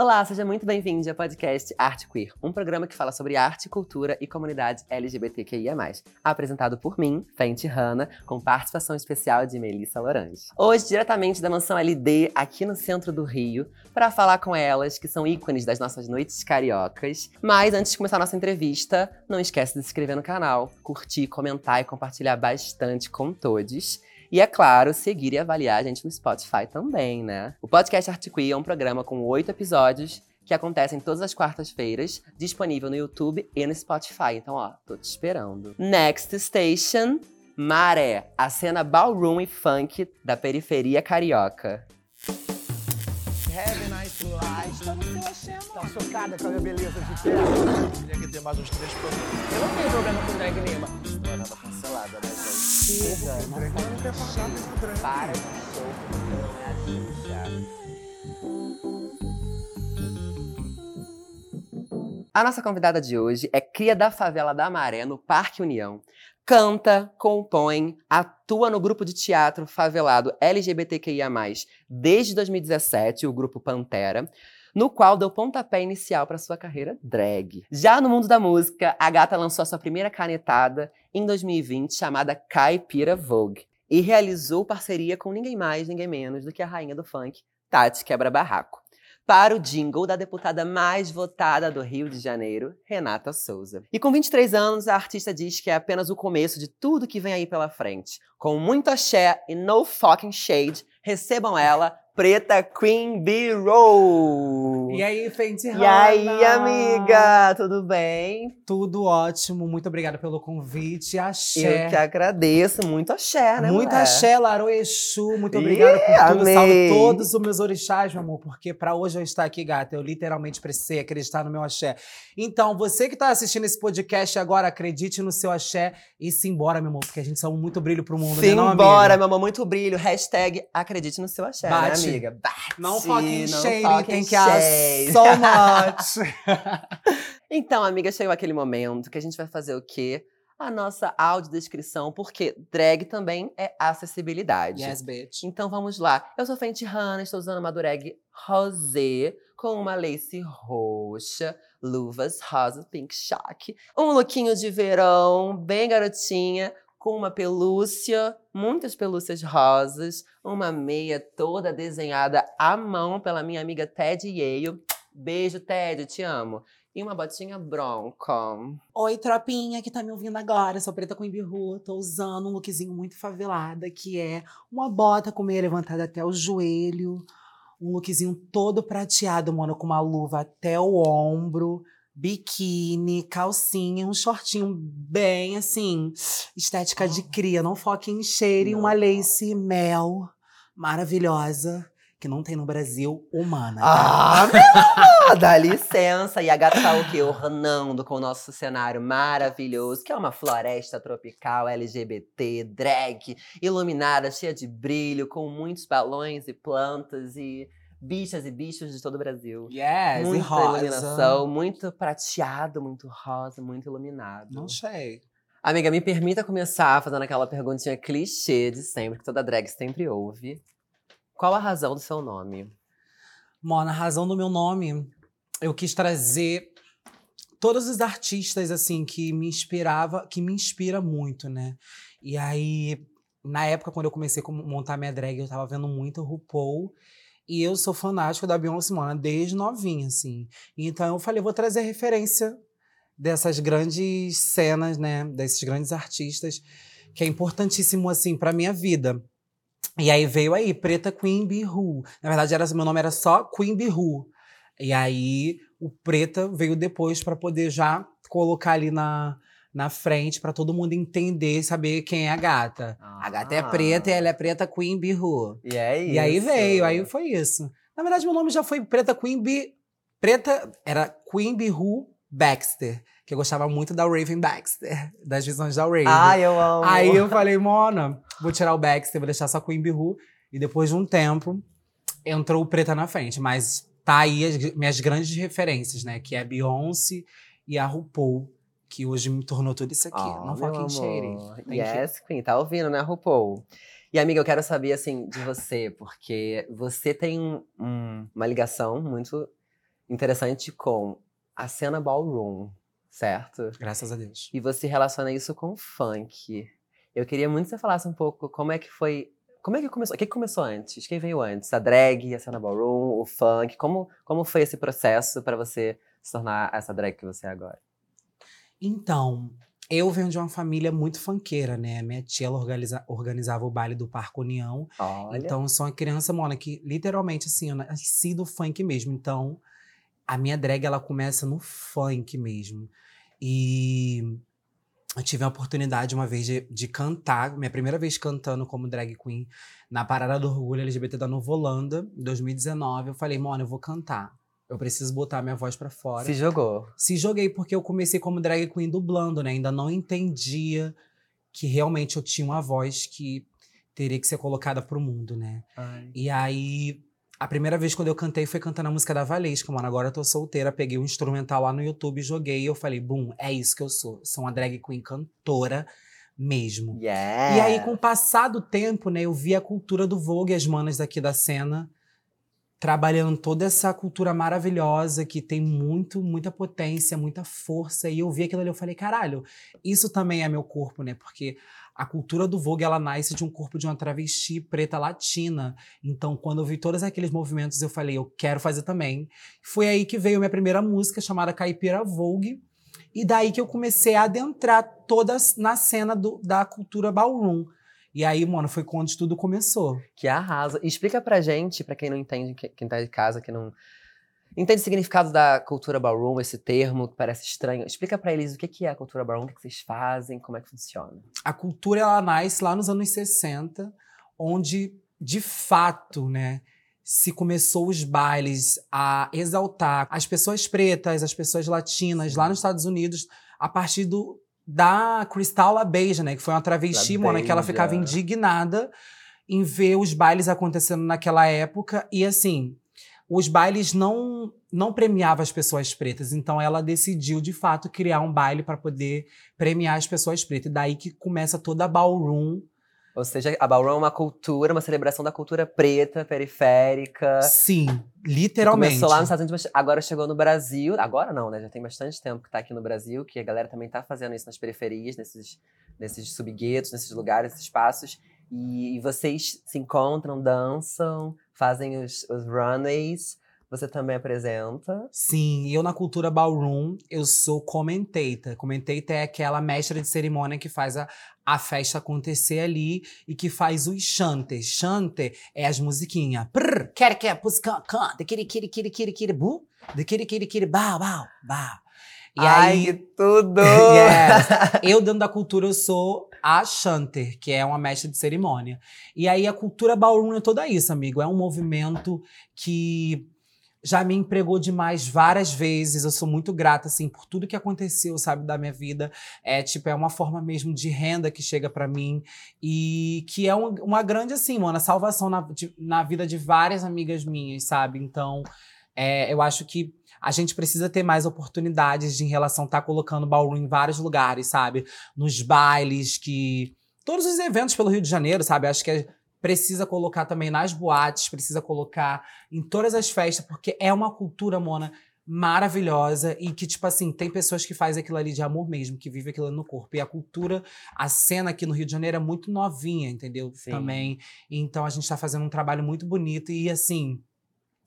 Olá, seja muito bem-vindo ao podcast Arte Queer, um programa que fala sobre arte, cultura e comunidade LGBTQIA+, apresentado por mim, Fenty Hanna, com participação especial de Melissa Lorange. Hoje, diretamente da mansão LD, aqui no centro do Rio, para falar com elas, que são ícones das nossas noites cariocas. Mas antes de começar a nossa entrevista, não esquece de se inscrever no canal, curtir, comentar e compartilhar bastante com todos. E é claro, seguir e avaliar a gente no Spotify também, né? O podcast Artiquia é um programa com oito episódios que acontecem todas as quartas-feiras, disponível no YouTube e no Spotify. Então, ó, tô te esperando. Next Station, Maré, a cena ballroom e funk da periferia carioca. Have nice life. Tá no seu axé, Tá chocada com a minha beleza de perto. Tinha que ter mais uns três produtos. Eu não tenho problema com drag nenhuma. Não é nada cancelada, né, Para. A nossa convidada de hoje é cria da favela da Maré, no Parque União. Canta, compõe, atua no grupo de teatro favelado LGBTQIA+, desde 2017, o grupo Pantera, no qual deu pontapé inicial para sua carreira drag. Já no mundo da música, a gata lançou a sua primeira canetada em 2020, chamada Caipira Vogue, e realizou parceria com ninguém mais, ninguém menos do que a rainha do funk, Tati Quebra Barraco, para o jingle da deputada mais votada do Rio de Janeiro, Renata Souza. E com 23 anos, a artista diz que é apenas o começo de tudo que vem aí pela frente. Com muito axé e no fucking shade, recebam ela, Preta Queen B-Roll. E aí, Fenty E aí, amiga, tudo bem? Tudo ótimo, muito obrigada pelo convite. Axé. Eu que agradeço, muito axé, né, Muito mulher? axé, Laro Exu. Muito obrigada por tudo. amei. Salve todos os meus orixás, meu amor. Porque pra hoje eu estar aqui, gata, eu literalmente precisei acreditar no meu axé. Então, você que tá assistindo esse podcast agora, acredite no seu axé e se embora, meu amor. Porque a gente são muito brilho pro mundo, né, não, amiga? Simbora, meu amor, muito brilho. Hashtag acredite no seu axé, Bate. né, amiga? Bate. Não fucking não shade, fucking tem que shade. so much. Então, amiga, chegou aquele momento que a gente vai fazer o quê? A nossa audiodescrição, porque drag também é acessibilidade. yes, bitch. Então vamos lá. Eu sou Fenty Hanna, estou usando uma dureg rosé com uma lace roxa, luvas rosa, pink choque, um lookinho de verão, bem garotinha, com uma pelúcia, muitas pelúcias rosas, uma meia toda desenhada à mão pela minha amiga Ted Yale. Beijo, Ted, te amo. E uma botinha bronco. Oi, tropinha que tá me ouvindo agora. Sou preta com imbiru. Tô usando um lookzinho muito favelada, que é uma bota com meia levantada até o joelho. Um lookzinho todo prateado, mano, com uma luva até o ombro. Biquíni, calcinha, um shortinho bem assim, estética de cria, não foque em cheiro, e uma lace mel maravilhosa, que não tem no Brasil, humana. tá? Ah, meu amor, dá licença. E a gata tá o quê? Ornando com o nosso cenário maravilhoso, que é uma floresta tropical LGBT, drag, iluminada, cheia de brilho, com muitos balões e plantas e bichas e bichos de todo o Brasil. Yes, e Muita rosa. iluminação, muito prateado, muito rosa, muito iluminado. Não sei. Amiga, me permita começar fazendo aquela perguntinha clichê de sempre, que toda drag sempre ouve. Qual a razão do seu nome? Mona, a razão do meu nome, eu quis trazer todos os artistas assim que me inspirava, que me inspira muito, né? E aí, na época quando eu comecei a montar minha drag, eu tava vendo muito RuPaul. E eu sou fanático da Beyoncé, mano, desde novinha, assim. Então eu falei, vou trazer referência dessas grandes cenas, né? Desses grandes artistas, que é importantíssimo, assim, pra minha vida. E aí veio aí, Preta Queen Who. Na verdade, era, meu nome era só Queen Who. E aí o Preta veio depois pra poder já colocar ali na, na frente pra todo mundo entender, saber quem é a gata. A gata é Ah. preta e ela é Preta Queen Who. E é isso. E aí veio, aí foi isso. Na verdade, meu nome já foi Preta Queen Bee. Preta era Queen Who Baxter, que eu gostava muito da Raven Baxter, das visões da Raven. Ai, eu amo. Aí eu falei, Mona, vou tirar o Baxter, vou deixar só Queen Who. E depois de um tempo, entrou o Preta na frente. Mas tá aí as minhas grandes referências, né? Que é a Beyoncé e a RuPaul, que hoje me tornou tudo isso aqui. Oh, Não fucking shady. Thank you. Yes, Queen, tá ouvindo, né, RuPaul? E, amiga, eu quero saber, assim, de você, porque você tem um- uma ligação muito interessante com a cena ballroom, certo? Graças a Deus. E você relaciona isso com o funk. Eu queria muito que você falasse um pouco como é que foi. Como é que começou? O que começou antes? Quem veio antes? A drag, a cena ballroom, o funk? Como, como foi esse processo para você se tornar essa drag que você é agora? Então, eu venho de uma família muito funkeira, né? Minha tia ela organiza- organizava o baile do Parque União. Olha. Então, eu sou uma criança, Mona, que literalmente, assim, eu nasci do funk mesmo. Então, a minha drag, ela começa no funk mesmo. E eu tive a oportunidade uma vez de, de cantar, minha primeira vez cantando como drag queen, na Parada do Orgulho LGBT da Nova Holanda, em 2019. Eu falei, Mona, eu vou cantar. Eu preciso botar minha voz pra fora. Se jogou. Se joguei porque eu comecei como drag queen dublando, né? Ainda não entendia que realmente eu tinha uma voz que teria que ser colocada pro mundo, né? E aí, a primeira vez quando eu cantei foi cantando a música da Valesca, mano. Agora eu tô solteira, peguei um instrumental lá no YouTube, joguei e eu falei, bum, é isso que eu sou. Sou uma drag queen cantora mesmo. Yeah. E aí, com o passar do tempo, né, eu vi a cultura do Vogue, as manas daqui da cena, trabalhando toda essa cultura maravilhosa que tem muito, muita potência, muita força. E eu vi aquilo ali, eu falei, caralho, isso também é meu corpo, né? Porque a cultura do Vogue, ela nasce de um corpo de uma travesti preta latina. Então, quando eu vi todos aqueles movimentos, eu falei, eu quero fazer também. Foi aí que veio minha primeira música, chamada Caipira Vogue. E daí que eu comecei a adentrar toda na cena do- da cultura ballroom. E aí, mano, foi quando tudo começou. Que arrasa. Explica pra gente, pra quem não entende, que- quem tá de casa, que não entende o significado da cultura ballroom, esse termo que parece estranho. Explica pra eles o que é a cultura ballroom, o que que vocês fazem, como é que funciona. A cultura, ela nasce lá nos anos 60, onde, de fato, né, se começou os bailes a exaltar as pessoas pretas, as pessoas latinas, lá nos Estados Unidos, a partir do, da Crystal LaBeija, né, que foi uma travesti, mona, que ela ficava indignada em ver os bailes acontecendo naquela época. E, assim, os bailes não, não premiavam as pessoas pretas. Então, ela decidiu, de fato, criar um baile para poder premiar as pessoas pretas. E daí que começa toda a ballroom. Ou seja, a ballroom é uma cultura, uma celebração da cultura preta, periférica. Sim, literalmente. Começou lá nos Estados Unidos, mas agora chegou no Brasil. Agora não, né? Já tem bastante tempo que tá aqui no Brasil, que a galera também tá fazendo isso nas periferias, nesses, nesses subguetos, nesses lugares, nesses espaços. E, e vocês se encontram, dançam, fazem os, os runways. Você também apresenta. Sim, eu na cultura ballroom, eu sou commentator. Commentator é aquela mestra de cerimônia que faz a, a festa acontecer ali e que faz os chanter. Chanter é as musiquinhas. Prr, quer, quer, pus, can, can, de kiri, kiri, kiri, kiri, kiri, bu, de kiri, kiri, kiri, bau, bau, bau. E Ai, aí, que tudo! Yes. Eu, dentro da cultura, eu sou a Chanter, que é uma mestra de cerimônia. E aí, a cultura ballroom é toda isso, amigo. É um movimento que já me empregou demais várias vezes. Eu sou muito grata, assim, por tudo que aconteceu, sabe, da minha vida. É, tipo, é uma forma mesmo de renda que chega pra mim. E que é um- uma grande, assim, mano, salvação na, de- na vida de várias amigas minhas, sabe? Então, é, eu acho que a gente precisa ter mais oportunidades de, em relação a estar colocando ballroom em vários lugares, sabe? Nos bailes, que. Todos os eventos pelo Rio de Janeiro, sabe? Acho que é- precisa colocar também nas boates, precisa colocar em todas as festas, porque é uma cultura, Mona, maravilhosa e que, tipo assim, tem pessoas que fazem aquilo ali de amor mesmo, que vivem aquilo ali no corpo. E a cultura, a cena aqui no Rio de Janeiro é muito novinha, entendeu? Sim. Também. Então a gente tá fazendo um trabalho muito bonito e, assim,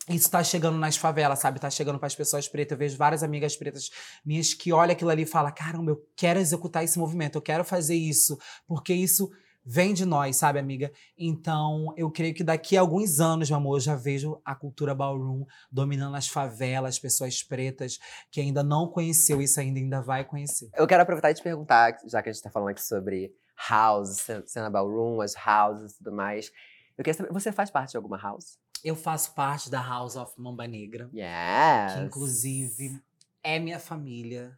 isso tá chegando nas favelas, sabe? Tá chegando para as pessoas pretas. Eu vejo várias amigas pretas minhas que olham aquilo ali e falam: caramba, eu quero executar esse movimento, eu quero fazer isso, porque isso vem de nós, sabe, amiga? Então, eu creio que daqui a alguns anos, meu amor, eu já vejo a cultura ballroom dominando as favelas, pessoas pretas que ainda não conheceu isso ainda, ainda vai conhecer. Eu quero aproveitar e te perguntar, já que a gente tá falando aqui sobre house, ce- cena ballroom, as houses e tudo mais. Eu queria saber, você faz parte de alguma house? Eu faço parte da House of Mamba Negra. Yes! que inclusive é minha família.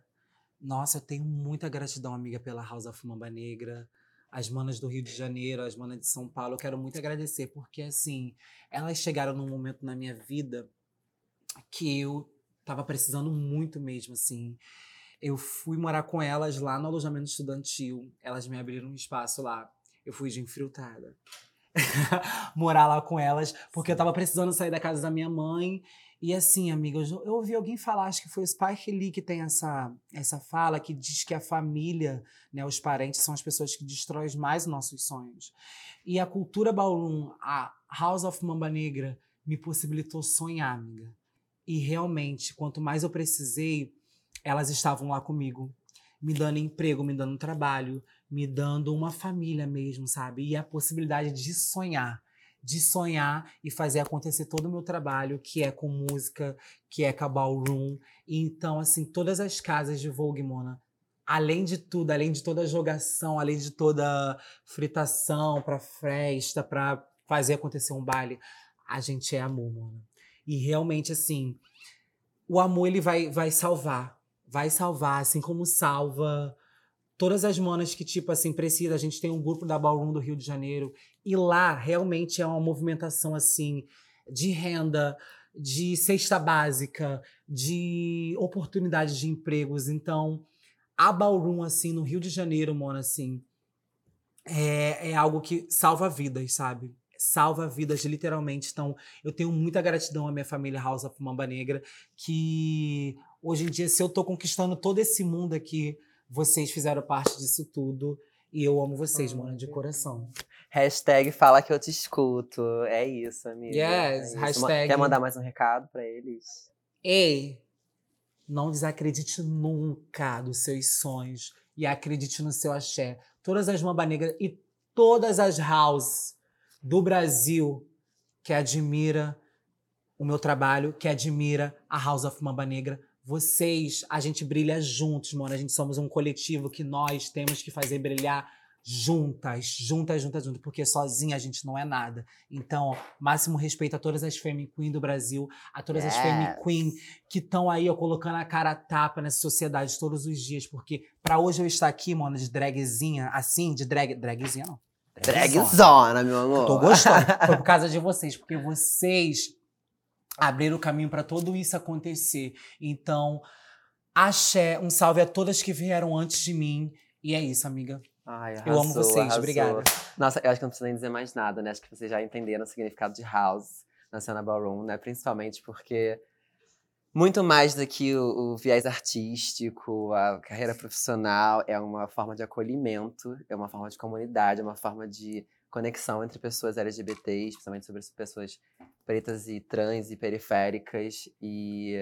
Nossa, eu tenho muita gratidão, amiga, pela House of Mamba Negra, as manas do Rio de Janeiro, as manas de São Paulo. Eu quero muito agradecer, porque assim, elas chegaram num momento na minha vida que eu tava precisando muito mesmo, assim. Eu fui morar com elas lá no alojamento estudantil. Elas me abriram um espaço lá. Eu fui de infiltrada. morar lá com elas, porque eu tava precisando sair da casa da minha mãe E assim, amiga, eu, eu ouvi alguém falar, acho que foi o Spike Lee que tem essa, essa fala, que diz que a família, né, os parentes, são as pessoas que destroem mais nossos sonhos. E a cultura ballroom, a House of Mamba Negra, me possibilitou sonhar, amiga. E realmente, quanto mais eu precisei, elas estavam lá comigo, me dando emprego, me dando trabalho, me dando uma família mesmo, sabe? E a possibilidade de sonhar de sonhar e fazer acontecer todo o meu trabalho, que é com música, que é com a ballroom. Então, assim, todas as casas de Vogue, Mona, além de tudo, além de toda a jogação, além de toda fritação para festa, para fazer acontecer um baile, a gente é amor, Mona. E realmente, assim, o amor ele vai, vai salvar. Vai salvar, assim como salva todas as manas que, tipo assim, precisa. A gente tem um grupo da Ballroom do Rio de Janeiro. E lá, realmente, é uma movimentação, assim, de renda, de cesta básica, de oportunidades de empregos. Então, a Ballroom, assim, no Rio de Janeiro, Mona, assim, é, é algo que salva vidas, sabe? Salva vidas, literalmente. Então, eu tenho muita gratidão à minha família House of Mamba Negra, que hoje em dia, se eu tô conquistando todo esse mundo aqui vocês fizeram parte disso tudo. E eu amo vocês, oh, mano, de coração. Hashtag fala que eu te escuto. É isso, amiga. Yes, é isso. hashtag. Quer mandar mais um recado para eles? Ei, não desacredite nunca dos seus sonhos. E acredite no seu axé. Todas as Mamba Negra e todas as houses do Brasil que admira o meu trabalho, que admira a House of Mamba Negra, vocês, a gente brilha juntos, mano. A gente somos um coletivo que nós temos que fazer brilhar juntas, juntas, juntas, juntas, porque sozinha a gente não é nada. Então, máximo respeito a todas as Femme Queen do Brasil, a todas yes. as Femme Queen que estão aí, ó, colocando a cara a tapa nessa sociedade todos os dias, porque para hoje eu estar aqui, mano, de dragzinha, assim, de drag, dragzinha não. Dragzona, meu amor. Tô gostando. Foi por causa de vocês, porque vocês abrir o caminho para tudo isso acontecer. Então, axé, um salve a todas que vieram antes de mim. E é isso, amiga. Ai, arrasou, eu amo vocês, arrasou. obrigada. Nossa, eu acho que não preciso nem dizer mais nada, né? Acho que vocês já entenderam o significado de house na cena ballroom, né? Principalmente porque muito mais do que o, o, viés artístico, a carreira profissional, é uma forma de acolhimento, é uma forma de comunidade, é uma forma de conexão entre pessoas LGBTs, principalmente sobre pessoas pretas e trans e periféricas. E,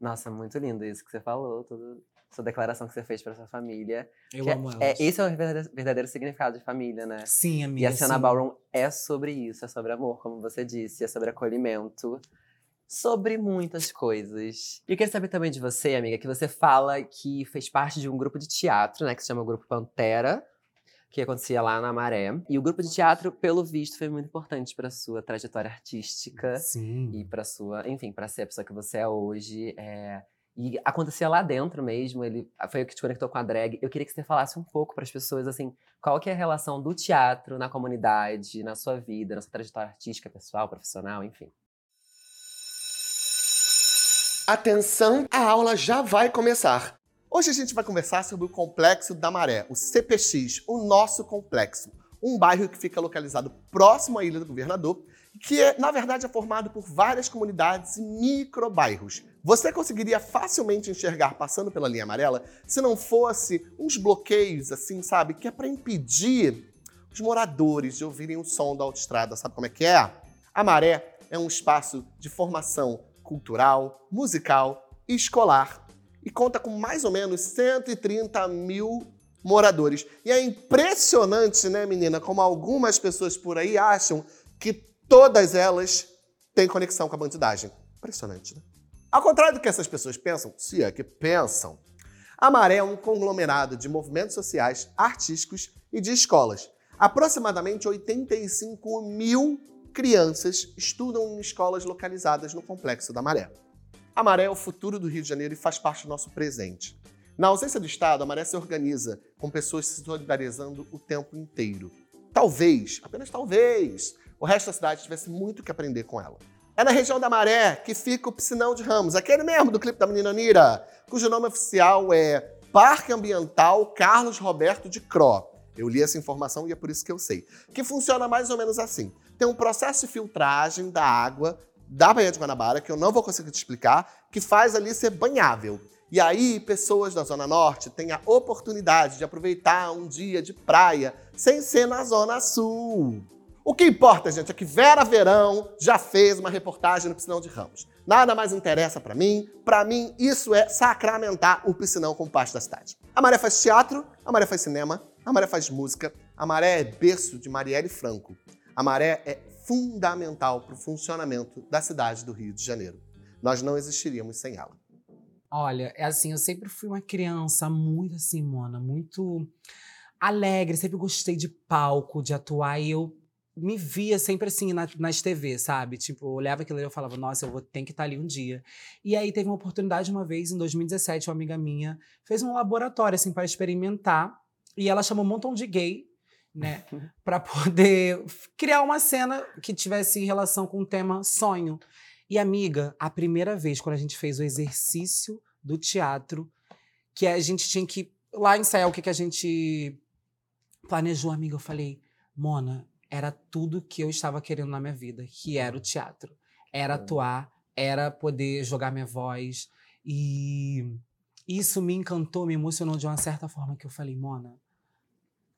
nossa, muito lindo isso que você falou, toda sua declaração que você fez para sua família. Eu amo é, elas. É, esse é o verdadeiro, verdadeiro, significado de família, né? Sim, amiga. E a cena sim. Ballroom é sobre isso, é sobre amor, como você disse, é sobre acolhimento. Sobre muitas coisas. E eu queria saber também de você, amiga, que você fala que fez parte de um grupo de teatro, né? Que se chama o Grupo Pantera que acontecia lá na Maré. E o grupo de teatro, pelo visto, foi muito importante para sua trajetória artística Sim. e para sua, enfim, para ser a pessoa que você é hoje. É... E acontecia lá dentro mesmo, ele foi o que te conectou com a drag. Eu queria que você falasse um pouco para as pessoas assim, qual que é a relação do teatro na comunidade, na sua vida, na sua trajetória artística, pessoal, profissional, enfim. Atenção, a aula já vai começar. Hoje a gente vai conversar sobre o Complexo da Maré, o CPX, o nosso complexo. Um bairro que fica localizado próximo à Ilha do Governador, que é, na verdade é formado por várias comunidades e microbairros. Você conseguiria facilmente enxergar passando pela linha amarela se não fosse uns bloqueios assim, sabe, que é para impedir os moradores de ouvirem o som da autoestrada. Sabe como é que é? A Maré é um espaço de formação cultural, musical e escolar e conta com mais ou menos 130 mil moradores. E é impressionante, né, menina, como algumas pessoas por aí acham que todas elas têm conexão com a bandidagem. Impressionante, né? Ao contrário do que essas pessoas pensam, se é que pensam, a Maré é um conglomerado de movimentos sociais, artísticos e de escolas. Aproximadamente 85 mil crianças estudam em escolas localizadas no Complexo da Maré. A Maré é o futuro do Rio de Janeiro e faz parte do nosso presente. Na ausência do Estado, a Maré se organiza com pessoas se solidarizando o tempo inteiro. Talvez, apenas talvez, o resto da cidade tivesse muito que aprender com ela. É na região da Maré que fica o Piscinão de Ramos, aquele mesmo do clipe da menina Nira, cujo nome oficial é Parque Ambiental Carlos Roberto de Cro. Eu li essa informação e é por isso que eu sei. Que funciona mais ou menos assim. Tem um processo de filtragem da água da Baía de Guanabara, que eu não vou conseguir te explicar, que faz ali ser banhável. E aí, pessoas da Zona Norte têm a oportunidade de aproveitar um dia de praia sem ser na Zona Sul. O que importa, gente, é que Vera Verão já fez uma reportagem no Piscinão de Ramos. Nada mais interessa para mim. Para mim, isso é sacramentar o piscinão como parte da cidade. A Maré faz teatro, a Maré faz cinema, a Maré faz música, a Maré é berço de Marielle Franco. A Maré é fundamental para o funcionamento da cidade do Rio de Janeiro. Nós não existiríamos sem ela. Olha, é assim, eu sempre fui uma criança muito assim, Mona, muito alegre, sempre gostei de palco, de atuar, e eu me via sempre assim na, nas TV, sabe? Tipo, eu olhava aquilo e eu falava, nossa, eu vou ter que estar ali um dia. E aí teve uma oportunidade uma vez, em 2017, uma amiga minha fez um laboratório, assim, para experimentar. E ela chamou um montão de gay, né? para poder criar uma cena que tivesse relação com o tema sonho. E, amiga, a primeira vez, quando a gente fez o exercício do teatro, que a gente tinha que lá ensaiar o que, que a gente planejou, amiga, eu falei, Mona, era tudo que eu estava querendo na minha vida, que era o teatro. Era atuar, era poder jogar minha voz. E isso me encantou, me emocionou de uma certa forma que eu falei, Mona,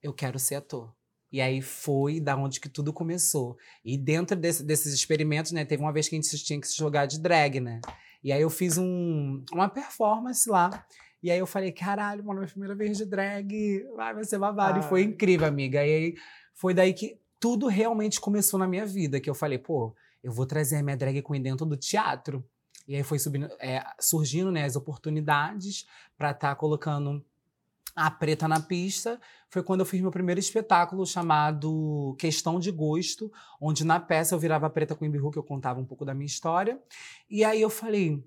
eu quero ser ator. E aí foi da onde que tudo começou. E dentro desse, desses experimentos, né, teve uma vez que a gente tinha que se jogar de drag, né? E aí eu fiz um, uma performance lá. E aí eu falei, caralho, mano, minha primeira vez de drag, vai, vai ser babado. E foi incrível, amiga. E aí foi daí que tudo realmente começou na minha vida, que eu falei, pô, eu vou trazer a minha drag queen dentro do teatro. E aí foi subindo, é, surgindo né, as oportunidades para estar tá colocando a preta na pista. Foi quando eu fiz meu primeiro espetáculo chamado Questão de Gosto, onde na peça eu virava preta com Imbiru, que eu contava um pouco da minha história. E aí eu falei,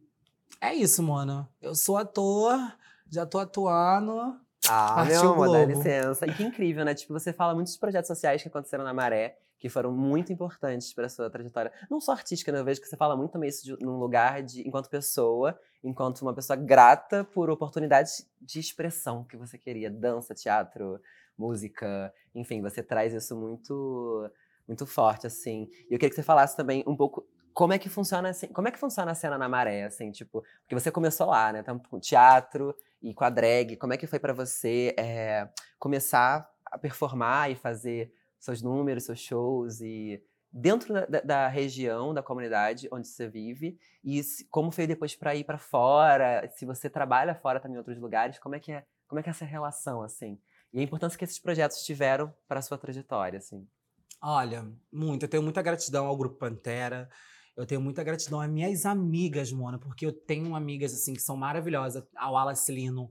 é isso, mano. Eu sou ator, já tô atuando, ah, Partiu meu amor, dá licença. E que incrível, né? Tipo, você fala muitos projetos sociais que aconteceram na Maré, que foram muito importantes para sua trajetória. Não só artística, né? Eu vejo que você fala muito também isso de, num lugar de, enquanto pessoa, enquanto uma pessoa grata por oportunidades de expressão que você queria. Dança, teatro, música, enfim, você traz isso muito muito forte, assim. E eu queria que você falasse também um pouco como é que funciona assim, como é que funciona a cena na maré, assim, tipo, porque você começou lá, né? Tanto com teatro e com a drag. Como é que foi para você é, começar a performar e fazer seus números, seus shows e dentro da, da, região, da comunidade onde você vive e se, como foi depois para ir para fora? Se você trabalha fora também em outros lugares, como é que é? Como é que é essa relação assim? E a importância que esses projetos tiveram para a sua trajetória, assim. Olha, muito. Eu tenho muita gratidão ao Grupo Pantera. Eu tenho muita gratidão às minhas amigas, Mona, porque eu tenho amigas, assim, que são maravilhosas. A Wallace Lino,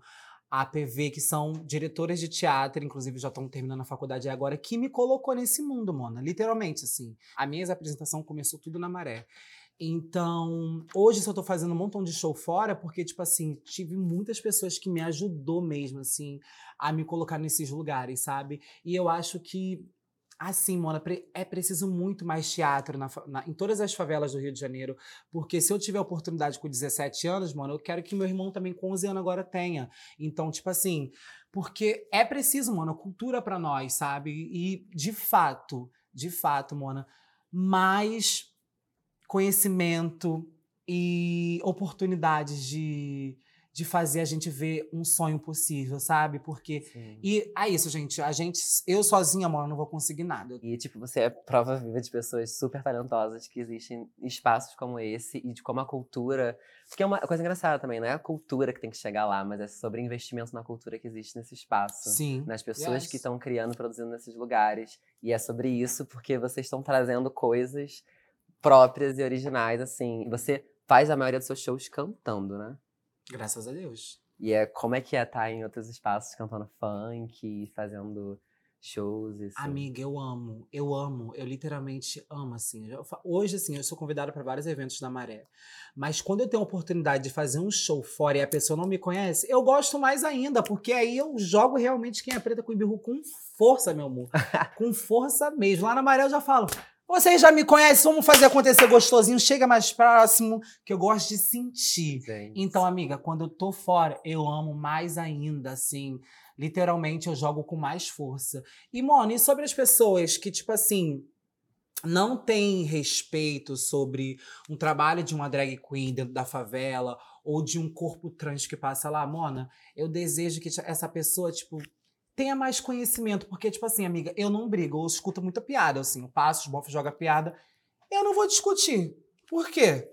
a PV, que são diretoras de teatro, inclusive já estão terminando a faculdade agora, que me colocou nesse mundo, Mona. Literalmente, assim. A minha apresentação começou tudo na maré. Então, hoje eu tô fazendo um montão de show fora, porque, tipo assim, tive muitas pessoas que me ajudou mesmo, assim, a me colocar nesses lugares, sabe? E eu acho que Assim, Mona, é preciso muito mais teatro na, na, em todas as favelas do Rio de Janeiro, porque se eu tiver oportunidade com 17 anos, mano, eu quero que meu irmão também com 11 anos agora tenha. Então, tipo assim, porque é preciso, mano, cultura para nós, sabe? E de fato, de fato, Mona, mais conhecimento e oportunidades de de fazer a gente ver um sonho possível, sabe? Porque. Sim. E é isso, gente. A gente. Eu sozinha, mano, não vou conseguir nada. E, tipo, você é prova viva de pessoas super talentosas que existem espaços como esse e de como a cultura. Porque é uma coisa engraçada também, não é a cultura que tem que chegar lá, mas é sobre investimento na cultura que existe nesse espaço. Sim. Nas pessoas Yes. que estão criando, produzindo nesses lugares. E é sobre isso porque vocês estão trazendo coisas próprias e originais, assim. E você faz a maioria dos seus shows cantando, né? Graças a Deus. E é como é que é estar em outros espaços cantando funk, fazendo shows e assim. Amiga, eu amo, eu amo, eu literalmente amo, assim. Hoje, assim, eu sou convidada para vários eventos da Maré. Mas quando eu tenho a oportunidade de fazer um show fora e a pessoa não me conhece, eu gosto mais ainda, porque aí eu jogo realmente quem é preta com Ibiru com força, meu amor. com força mesmo. Lá na Maré eu já falo. Vocês já me conhecem, vamos fazer acontecer gostosinho, chega mais próximo, que eu gosto de sentir. Gente. Então, amiga, quando eu tô fora, eu amo mais ainda, assim. Literalmente, eu jogo com mais força. E, Mona, e sobre as pessoas que, tipo assim, não tem respeito sobre um trabalho de uma drag queen dentro da favela ou de um corpo trans que passa lá, Mona, eu desejo que essa pessoa, tipo, tenha mais conhecimento. Porque, tipo assim, amiga, eu não brigo, eu escuto muita piada, assim, eu passo, os bofos joga piada. Eu não vou discutir. Por quê?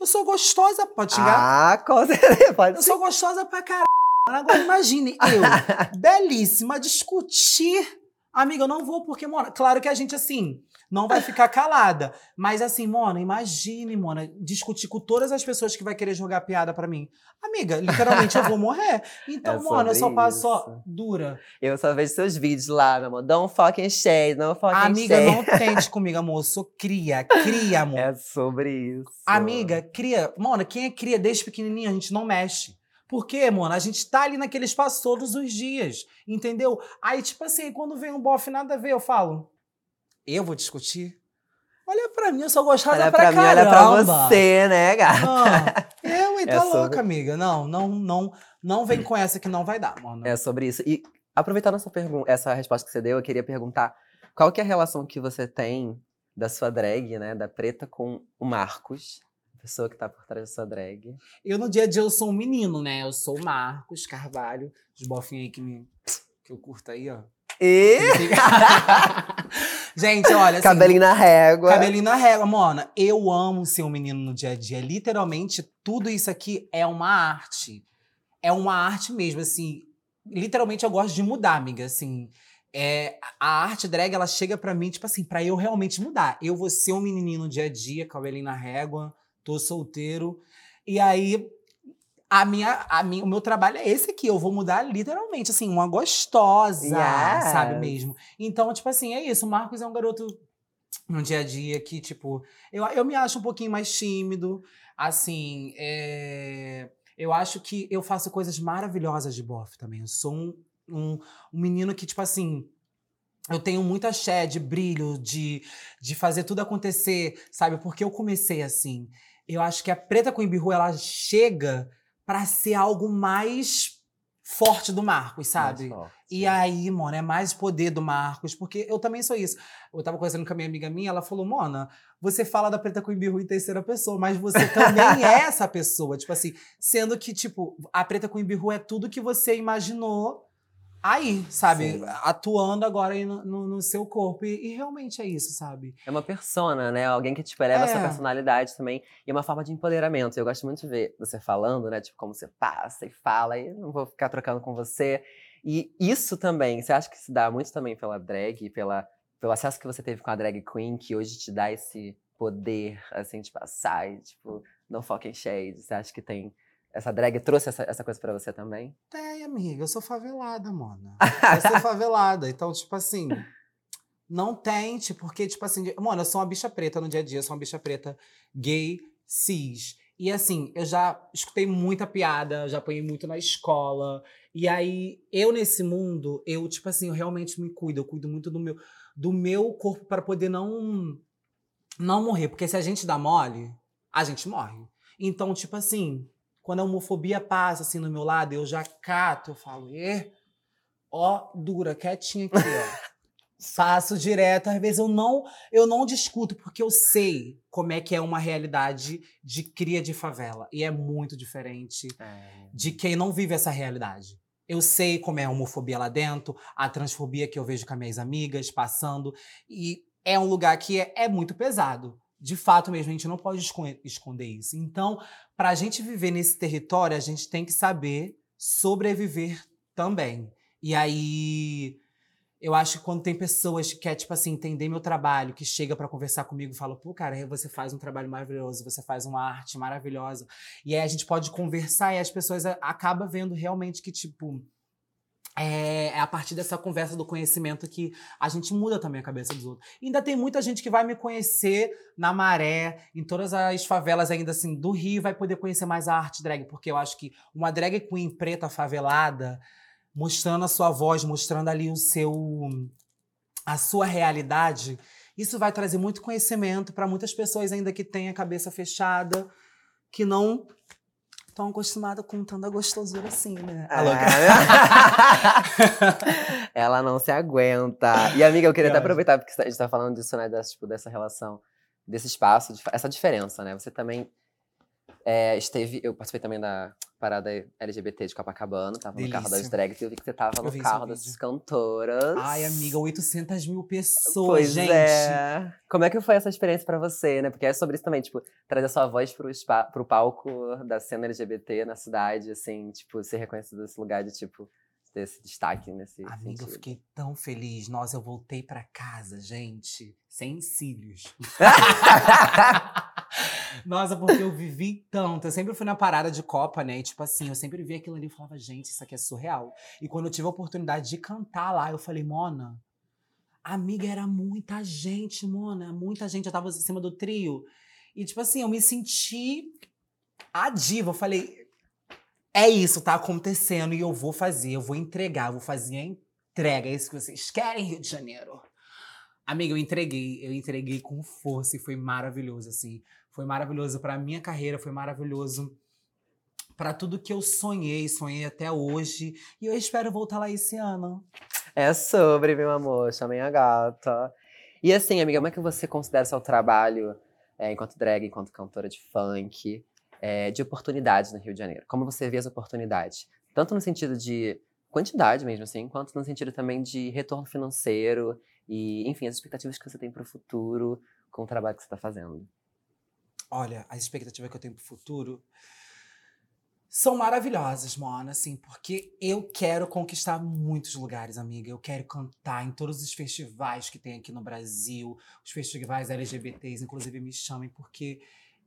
Eu sou gostosa, pode xingar? Ah, com certeza, pode Eu sou gostosa pra caralho. Agora imagine, eu, belíssima, discutir. Amiga, eu não vou, porque, Mona, claro que a gente, assim, não vai ficar calada. Mas, assim, Mona, imagine, Mona, discutir com todas as pessoas que vai querer jogar piada pra mim. Amiga, literalmente eu vou morrer. Então, É Mona, eu só passo só dura. Eu só vejo seus vídeos lá, meu amor. Don't fucking shade, don't fucking Amiga, shade. não tente comigo, amor. Eu sou cria, cria, amor. É sobre isso. Amiga, cria. Mona, quem é cria desde pequenininho, a gente não mexe. Por quê, mona? A gente tá ali naquele espaço todos os dias, entendeu? Aí, tipo assim, quando vem um bofe nada a ver, eu falo, eu vou discutir? Olha pra mim, eu sou gostosa Olha pra, pra mim, olha pra caramba. você, né, gata? Ah, eu, e tá É sobre- louca, amiga. Não, não, não, não vem com essa que não vai dar, mano. É sobre isso. E aproveitando essa, essa resposta que você deu, eu queria perguntar qual que é a relação que você tem da sua drag, né, da preta com o Marcos, pessoa que tá por trás da sua drag. Eu, no dia a dia, eu sou um menino, né? Eu sou o Marcos Carvalho, os bofinhos aí que me... Que eu curto aí, ó. E Gente, olha, assim, cabelinho na régua. Cabelinho na régua, Mona. Eu amo ser um menino no dia a dia. Literalmente, tudo isso aqui é uma arte. É uma arte mesmo, assim. Literalmente, eu gosto de mudar, amiga, assim. É, a arte drag, ela chega pra mim, tipo assim, pra eu realmente mudar. Eu vou ser um menininho no dia a dia, cabelinho na régua, tô solteiro. E aí, a minha, a minha, o meu trabalho é esse aqui. Eu vou mudar literalmente, assim, uma gostosa, Yes. sabe mesmo? Então, tipo assim, é isso. O Marcos é um garoto no dia a dia que, tipo, eu, eu me acho um pouquinho mais tímido. Assim, é, eu acho que eu faço coisas maravilhosas de bofe também. Eu sou um, um, um menino que, tipo assim. Eu tenho muita axé de brilho, de, de fazer tudo acontecer, sabe? Porque eu comecei assim. Eu acho que a Preta com Ibiru, ela chega pra ser algo mais forte do Marcos, sabe? Forte. E aí, Mona, é mais poder do Marcos, porque eu também sou isso. Eu tava conversando com a minha amiga minha, ela falou, Mona, você fala da Preta com Ibiru em terceira pessoa, mas você também é essa pessoa. Tipo assim, sendo que, tipo, a Preta com Ibiru é tudo que você imaginou aí, sabe? Sim. Atuando agora aí no, no- no seu corpo. E, e realmente é isso, sabe? É uma persona, né? Alguém que, tipo, eleva É. essa personalidade também. E é uma forma de empoderamento. Eu gosto muito de ver você falando, né? Tipo, como você passa e fala. E não vou ficar trocando com você. E isso também, você acha que se dá muito também pela drag, pela, pelo acesso que você teve com a drag queen, que hoje te dá esse poder, assim, de passar e, tipo, não fucking shade. Você acha que tem... Essa drag trouxe essa, essa coisa pra você também? Tem, amiga, eu sou favelada, mona. Eu sou favelada. Então, tipo assim, não tente, porque, tipo assim, mano, eu sou uma bicha preta no dia a dia, eu sou uma bicha preta gay, cis. E assim, eu já escutei muita piada, já apanhei muito na escola. E aí, eu nesse mundo, eu, tipo assim, eu realmente me cuido, eu cuido muito do meu, do meu corpo para poder não, não morrer. Porque se a gente dá mole, a gente morre. Então, tipo assim, quando a homofobia passa assim no meu lado, eu já cato, eu falo, e ó, dura, quietinha aqui, ó. Passo direto, às vezes eu não, eu não discuto, porque eu sei como é que é uma realidade de cria de favela. E é muito diferente de quem não vive essa realidade. Eu sei como é a homofobia lá dentro, a transfobia que eu vejo com as minhas amigas passando. E é um lugar que é, é muito pesado. De fato mesmo, a gente não pode escon- esconder isso. Então, para a gente viver nesse território, a gente tem que saber sobreviver também. E aí, eu acho que quando tem pessoas que quer tipo assim, entender meu trabalho, que chega para conversar comigo e fala, pô, cara, você faz um trabalho maravilhoso, você faz uma arte maravilhosa. E aí a gente pode conversar e as pessoas acabam vendo realmente que, tipo, é, é a partir dessa conversa do conhecimento que a gente muda também a cabeça dos outros. E ainda tem muita gente que vai me conhecer na Maré, em todas as favelas ainda assim do Rio, vai poder conhecer mais a arte drag, porque eu acho que uma drag queen preta favelada, mostrando a sua voz, mostrando ali o seu a sua realidade, isso vai trazer muito conhecimento para muitas pessoas ainda que têm a cabeça fechada, que não tão acostumada com tanta gostosura assim, né? Ah, A louca. Ela não se aguenta. E, amiga, eu queria até aproveitar, porque a gente tá falando disso, né? Dessa, tipo, dessa relação, desse espaço, essa diferença, né? Você também é, esteve. Eu participei também da parada LGBT de Copacabana, tava no carro das Delícia. drags, e eu vi que você tava no carro vídeo. cantoras. Ai, amiga, 800 mil pessoas, Pois gente. é. Como é que foi essa experiência pra você, né? Porque é sobre isso também, tipo, trazer sua voz pro, spa, pro palco da cena LGBT na cidade, assim, tipo, ser reconhecido nesse lugar de, tipo, ter esse destaque nesse Amiga, eu sentido. fiquei tão feliz. Nossa, eu voltei pra casa, gente, sem cílios. Nossa, porque eu vivi tanto. Eu sempre fui na parada de Copa, né? E, tipo assim, eu sempre vi aquilo ali e falava, gente, isso aqui é surreal. E quando eu tive a oportunidade de cantar lá, eu falei, Mona, amiga, era muita gente, Mona, muita gente. Eu tava em cima do trio. E, tipo assim, eu me senti a diva. Eu falei, é isso, tá acontecendo e eu vou fazer, eu vou entregar, eu vou fazer a entrega. É isso que vocês querem, Rio de Janeiro. Amiga, eu entreguei, eu entreguei com força e foi maravilhoso, assim. Foi maravilhoso pra minha carreira, foi maravilhoso pra tudo que eu sonhei, sonhei até hoje. E eu espero voltar lá esse ano. É sobre, meu amor, chamei a gata. E assim, amiga, como é que você considera seu trabalho é, enquanto drag, enquanto cantora de funk, é, de oportunidades no Rio de Janeiro? Como você vê as oportunidades? Tanto no sentido de quantidade mesmo, assim, quanto no sentido também de retorno financeiro e, enfim, as expectativas que você tem para o futuro com o trabalho que você está fazendo. Olha, as expectativas que eu tenho pro futuro são maravilhosas, Mona, assim, porque eu quero conquistar muitos lugares, amiga. Eu quero cantar em todos os festivais que tem aqui no Brasil, os festivais LGBTs, inclusive me chamem, porque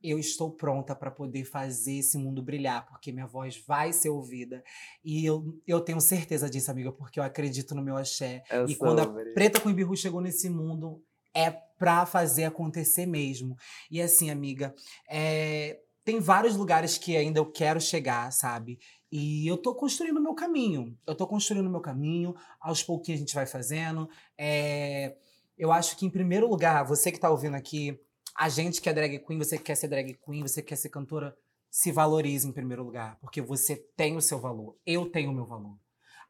eu estou pronta para poder fazer esse mundo brilhar, porque minha voz vai ser ouvida. E eu, eu tenho certeza disso, amiga, porque eu acredito no meu axé. É E quando a sobre. Preta com Ibiru chegou nesse mundo, é pra fazer acontecer mesmo. E assim, amiga, é, tem vários lugares que ainda eu quero chegar, sabe? E eu tô construindo o meu caminho. Eu tô construindo o meu caminho, aos pouquinhos a gente vai fazendo. É, eu acho que, em primeiro lugar, você que tá ouvindo aqui, a gente que é drag queen, você que quer ser drag queen, você que quer ser cantora, se valorize em primeiro lugar, porque você tem o seu valor. Eu tenho o meu valor.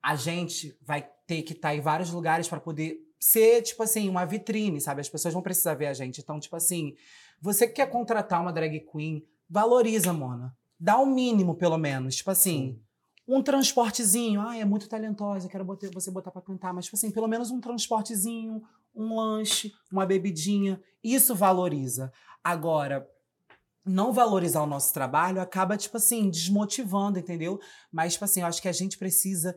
A gente vai ter que estar em vários lugares para poder ser, tipo assim, uma vitrine, sabe? As pessoas vão precisar ver a gente. Então, tipo assim, você que quer contratar uma drag queen, valoriza, Mona. Dá o mínimo, pelo menos. Tipo assim, um transportezinho. Ah, é muito talentosa, quero botar- você botar pra cantar. Mas, tipo assim, pelo menos um transportezinho, um lanche, uma bebidinha. Isso valoriza. Agora, não valorizar o nosso trabalho acaba, tipo assim, desmotivando, entendeu? Mas, tipo assim, eu acho que a gente precisa.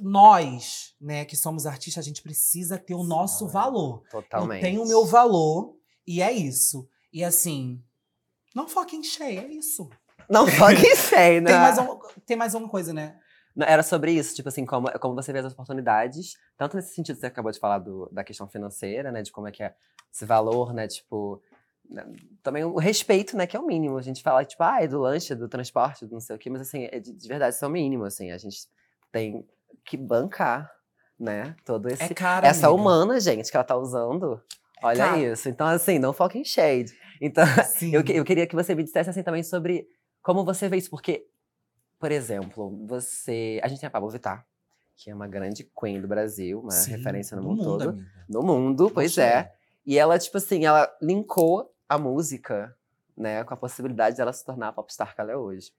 Nós, né, que somos artistas, a gente precisa ter o nosso valor. Totalmente. Eu tenho o meu valor e é isso. E assim, não foque em cheio, é isso. Não só que sei, né? Tem mais, um, tem mais uma coisa, né? Era sobre isso, tipo assim, como, como você vê as oportunidades, tanto nesse sentido que você acabou de falar do- da questão financeira, né, de como é que é esse valor, né, tipo, né, também o respeito, né, que é o mínimo. A gente fala, tipo, ah, é do lanche, do transporte, do não sei o quê, mas assim, é de, de verdade, isso é o mínimo, assim, a gente tem que bancar, né, todo esse... É caro. essa amiga. humana, gente, que ela tá usando, olha caro. isso. Então, assim, não foca em shade. Então, eu, eu queria que você me dissesse assim também sobre como você vê isso, porque, por exemplo, você. A gente tem a Pablo Vittar, que é uma grande queen do Brasil, uma Sim, referência no do mundo, todo. amiga. No mundo, pois é. E ela, tipo assim, ela linkou a música, né, com a possibilidade dela se tornar a popstar que ela é hoje.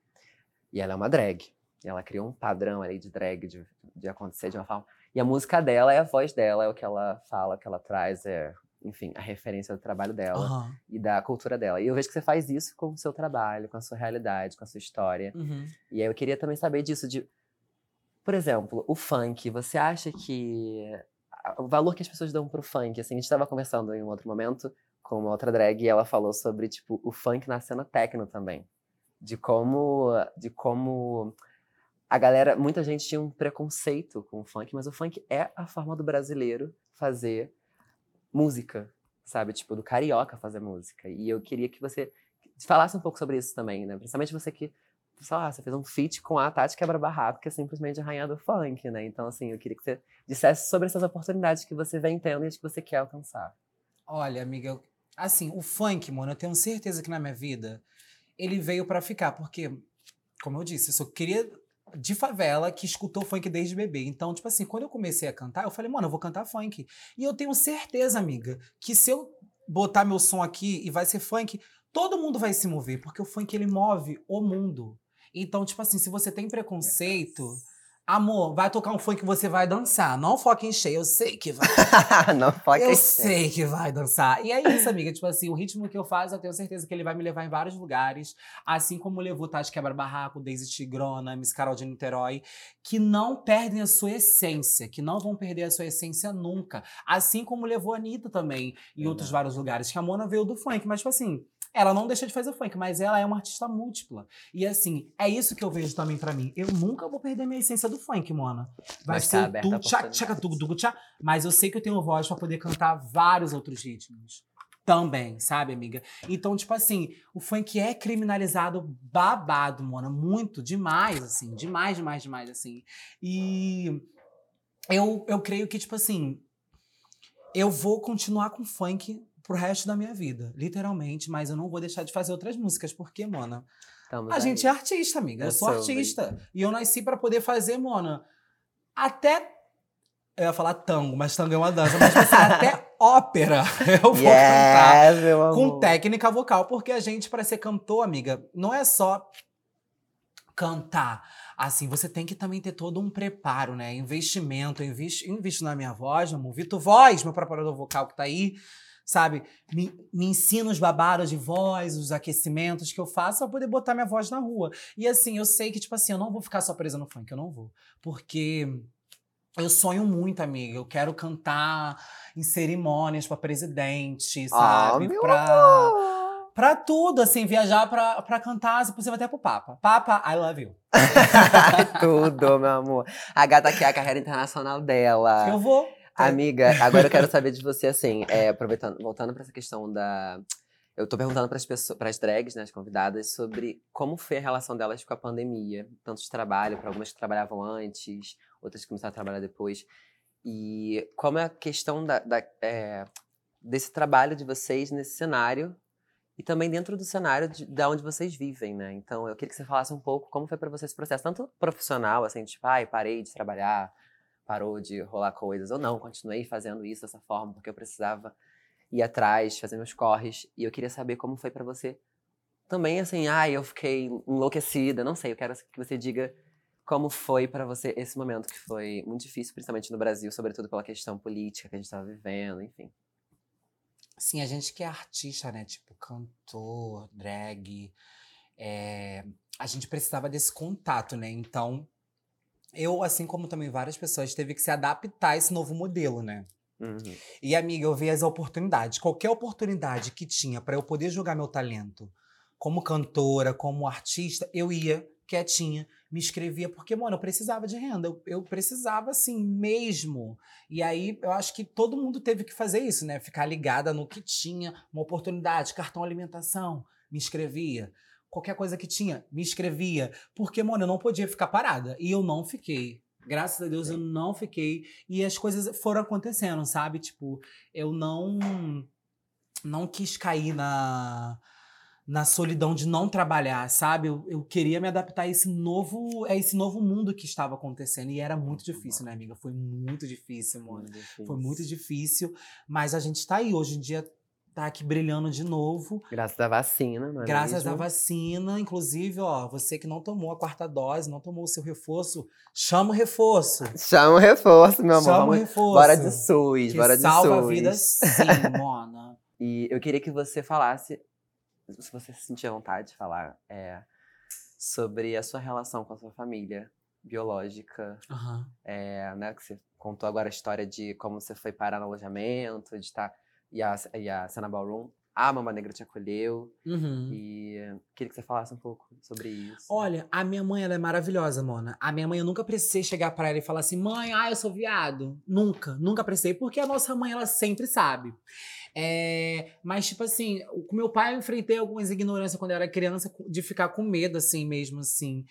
E ela é uma drag. E ela criou um padrão ali de drag, de, de acontecer de uma forma. E a música dela é a voz dela, é o que ela fala, o que ela traz, é, enfim, a referência do trabalho dela Aham. e da cultura dela. E eu vejo que você faz isso com o seu trabalho, com a sua realidade, com a sua história. Uhum. E aí eu queria também saber disso, de, por exemplo, o funk, você acha que o valor que as pessoas dão pro funk, assim, a gente estava conversando em um outro momento com uma outra drag e ela falou sobre, tipo, o funk na cena techno também. De como, de como a galera, muita gente tinha um preconceito com o funk, mas o funk é a forma do brasileiro fazer música, sabe? Tipo, do carioca fazer música. E eu queria que você falasse um pouco sobre isso também, né? Principalmente você que, sei lá, você fez um feat com a Tati Quebra-Barraco, que é simplesmente a rainha do funk, né? Então, assim, eu queria que você dissesse sobre essas oportunidades que você vem tendo e as que você quer alcançar. Olha, amiga, assim, o funk, mano, eu tenho certeza que na minha vida ele veio pra ficar, porque como eu disse, eu sou cria de favela que escutou funk desde bebê. Então, tipo assim, quando eu comecei a cantar, eu falei, mano, eu vou cantar funk. E eu tenho certeza, amiga, que se eu botar meu som aqui e vai ser funk, todo mundo vai se mover, porque o funk ele move o mundo. Então, tipo assim, se você tem preconceito, amor, vai tocar um funk que você vai dançar. Não foca em cheio, eu sei que vai. não foca eu em sei que vai dançar. E é isso, amiga. Tipo assim, o ritmo que eu faço, eu tenho certeza que ele vai me levar em vários lugares. Assim como levou Tati Quebra-Barraco, Daisy Tigrona, Miss Carol de Niterói, que não perdem a sua essência, que não vão perder a sua essência nunca. Assim como levou a Anitta também, em outros vários lugares. Que a Mona veio do funk, mas tipo assim. Ela não deixa de fazer funk, mas ela é uma artista múltipla. E assim, é isso que eu vejo também pra mim. Eu nunca vou perder minha essência do funk, Mona. Vai Mas ser tá o aberta a tu, tchá, oportunidades. tchaca, tugu, tugu, tchá. Mas eu sei que eu tenho voz pra poder cantar vários outros ritmos. Também, sabe, amiga? Então, tipo assim, o funk é criminalizado babado, Mona. Muito, demais, assim. Demais, demais, demais, assim. E eu, eu creio que, tipo assim, eu vou continuar com funk pro resto da minha vida, literalmente, mas eu não vou deixar de fazer outras músicas, porque, Mona, Estamos a aí. gente é artista, amiga. Eu, Eu sou artista. E eu nasci pra poder fazer, Mona, até. Eu ia falar tango, mas tango é uma dança, mas assim, até ópera eu vou cantar com técnica vocal, porque a gente, para ser cantor, amiga, não é só cantar. Assim, você tem que também ter todo um preparo, né? Investimento. Eu invisto, eu invisto na minha voz, meu amor. Vitor Voz, meu preparador vocal que tá aí, sabe? Me, me ensina os babados de voz, os aquecimentos que eu faço pra poder botar minha voz na rua. E assim, eu sei que, tipo assim, eu não vou ficar só presa no funk, eu não vou. Porque eu sonho muito, amiga. Eu quero cantar em cerimônias pra presidente, Ah, sabe? meu pra, pra tudo, assim, viajar pra, pra cantar, se possível até pro Papa. Papa, I love you. Tudo, meu amor. A gata quer a carreira internacional dela. Eu vou. Amiga, agora eu quero saber de você, assim, é, aproveitando, voltando pra essa questão da. Eu tô perguntando pras pessoas, pras drags, né, as convidadas, sobre como foi a relação delas com a pandemia. Tanto de trabalho, para algumas que trabalhavam antes, outras que começaram a trabalhar depois. E como é a questão da, da, é, desse trabalho de vocês nesse cenário e também dentro do cenário de, da onde vocês vivem, né? Então eu queria que você falasse um pouco como foi pra você esse processo, tanto profissional, assim, tipo, ai, parei de trabalhar, parou de rolar coisas, ou não, continuei fazendo isso dessa forma, porque eu precisava ir atrás, fazer meus corres. E eu queria saber como foi pra você também, assim, ai, eu fiquei enlouquecida, não sei, eu quero que você diga como foi pra você esse momento, que foi muito difícil, principalmente no Brasil, sobretudo pela questão política que a gente tava vivendo, enfim. Sim, a gente que é artista, né? Tipo, cantor, drag. é, A gente precisava desse contato, né? Então, eu, assim como também várias pessoas, teve que se adaptar a esse novo modelo, né? Uhum. E, amiga, eu vi as oportunidades. Qualquer oportunidade que tinha para eu poder jogar meu talento como cantora, como artista, eu ia quietinha, me inscrevia, porque, mano, eu precisava de renda. Eu, eu precisava, assim, mesmo. E aí, eu acho que todo mundo teve que fazer isso, né? Ficar ligada no que tinha, uma oportunidade, cartão alimentação, me inscrevia. Qualquer coisa que tinha, me inscrevia. Porque, mano, eu não podia ficar parada. E eu não fiquei. Graças a Deus eu não fiquei. E as coisas foram acontecendo, sabe? Tipo, eu não não quis cair na, na solidão de não trabalhar, sabe? Eu, eu queria me adaptar a esse novo a esse novo mundo que estava acontecendo. E era muito difícil, né, amiga? Foi muito difícil, mano. Foi muito difícil. Mas a gente tá aí. Hoje em dia tá aqui brilhando de novo. Graças à vacina, não é Graças à mesmo? vacina, inclusive, ó, você que não tomou a quarta dose, não tomou o seu reforço, chama o reforço. Chama o reforço, meu amor. Chama o reforço. Bora de SUS, que bora de salva SUS. vidas sim, Mona. E eu queria que você falasse, se você se sentir à vontade de falar, é, sobre a sua relação com a sua família biológica, Aham. é, né? Que você contou agora a história de como você foi parar no alojamento, de estar. E a, e a Cena Ballroom, a Mama Negra te acolheu. Uhum. E queria que você falasse um pouco sobre isso. Olha, a minha mãe, ela é maravilhosa, Mona. A minha mãe, eu nunca precisei chegar pra ela e falar assim, mãe, ah, eu sou viado. Nunca, nunca precisei, porque a nossa mãe, ela sempre sabe. É, mas, tipo assim, o- com meu pai eu enfrentei algumas ignorâncias quando eu era criança, de ficar com medo, assim mesmo, assim.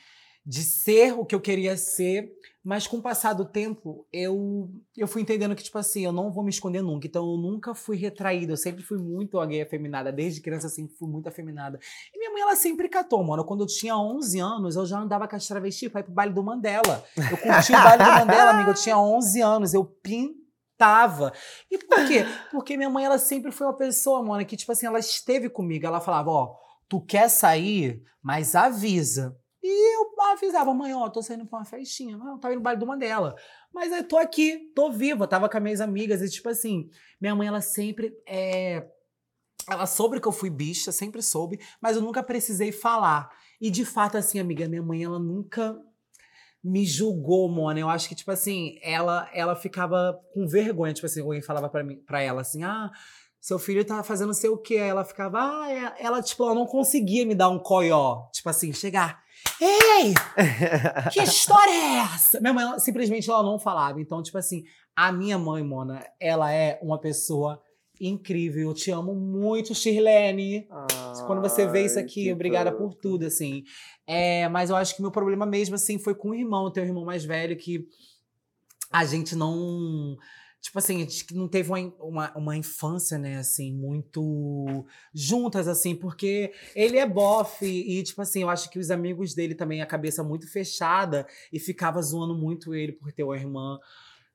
De ser o que eu queria ser. Mas com o passar do tempo, eu, eu fui entendendo que, tipo assim, eu não vou me esconder nunca. Então, eu nunca fui retraída. Eu sempre fui muito gay afeminada. Desde criança, assim, fui muito afeminada. E minha mãe, ela sempre catou, mano. Quando eu tinha 11 anos, eu já andava com as travestis pra ir pro baile do Mandela. Eu curti o baile do Mandela, amiga. Eu tinha 11 anos. Eu pintava. E por quê? Porque minha mãe, ela sempre foi uma pessoa, mano, que, tipo assim, ela esteve comigo. Ela falava, ó, tu quer sair, mas avisa. E eu avisava, mãe, ó, tô saindo pra uma festinha. Não, tava indo no baile do Mandela. Mas eu tô aqui, tô viva, tava com as minhas amigas. E, tipo assim, minha mãe, ela sempre é. Ela soube que eu fui bicha, sempre soube, mas eu nunca precisei falar. E de fato, assim, amiga, minha mãe, ela nunca me julgou, mano. Eu acho que, tipo assim, ela ela ficava com vergonha. Tipo assim, alguém falava pra, mim, pra ela assim, ah, seu filho tá fazendo sei o quê. Ela ficava, ah, é- ela, tipo, ela não conseguia me dar um coió. Tipo assim, chegar. Ei! Que história é essa? Minha mãe ela- simplesmente ela não falava. Então, tipo assim, a minha mãe, Mona, ela é uma pessoa incrível. Eu te amo muito, Shirlene. Quando você vê isso Ai, aqui, obrigada por tudo, assim. É, mas eu acho que meu problema mesmo, assim, foi com o irmão. Eu tenho um irmão mais velho que a gente não. Tipo assim, a gente não teve uma, uma, uma infância, né, assim, muito juntas, assim, porque ele é bofe e, tipo assim, eu acho que os amigos dele também, a cabeça muito fechada e ficava zoando muito ele por ter uma irmã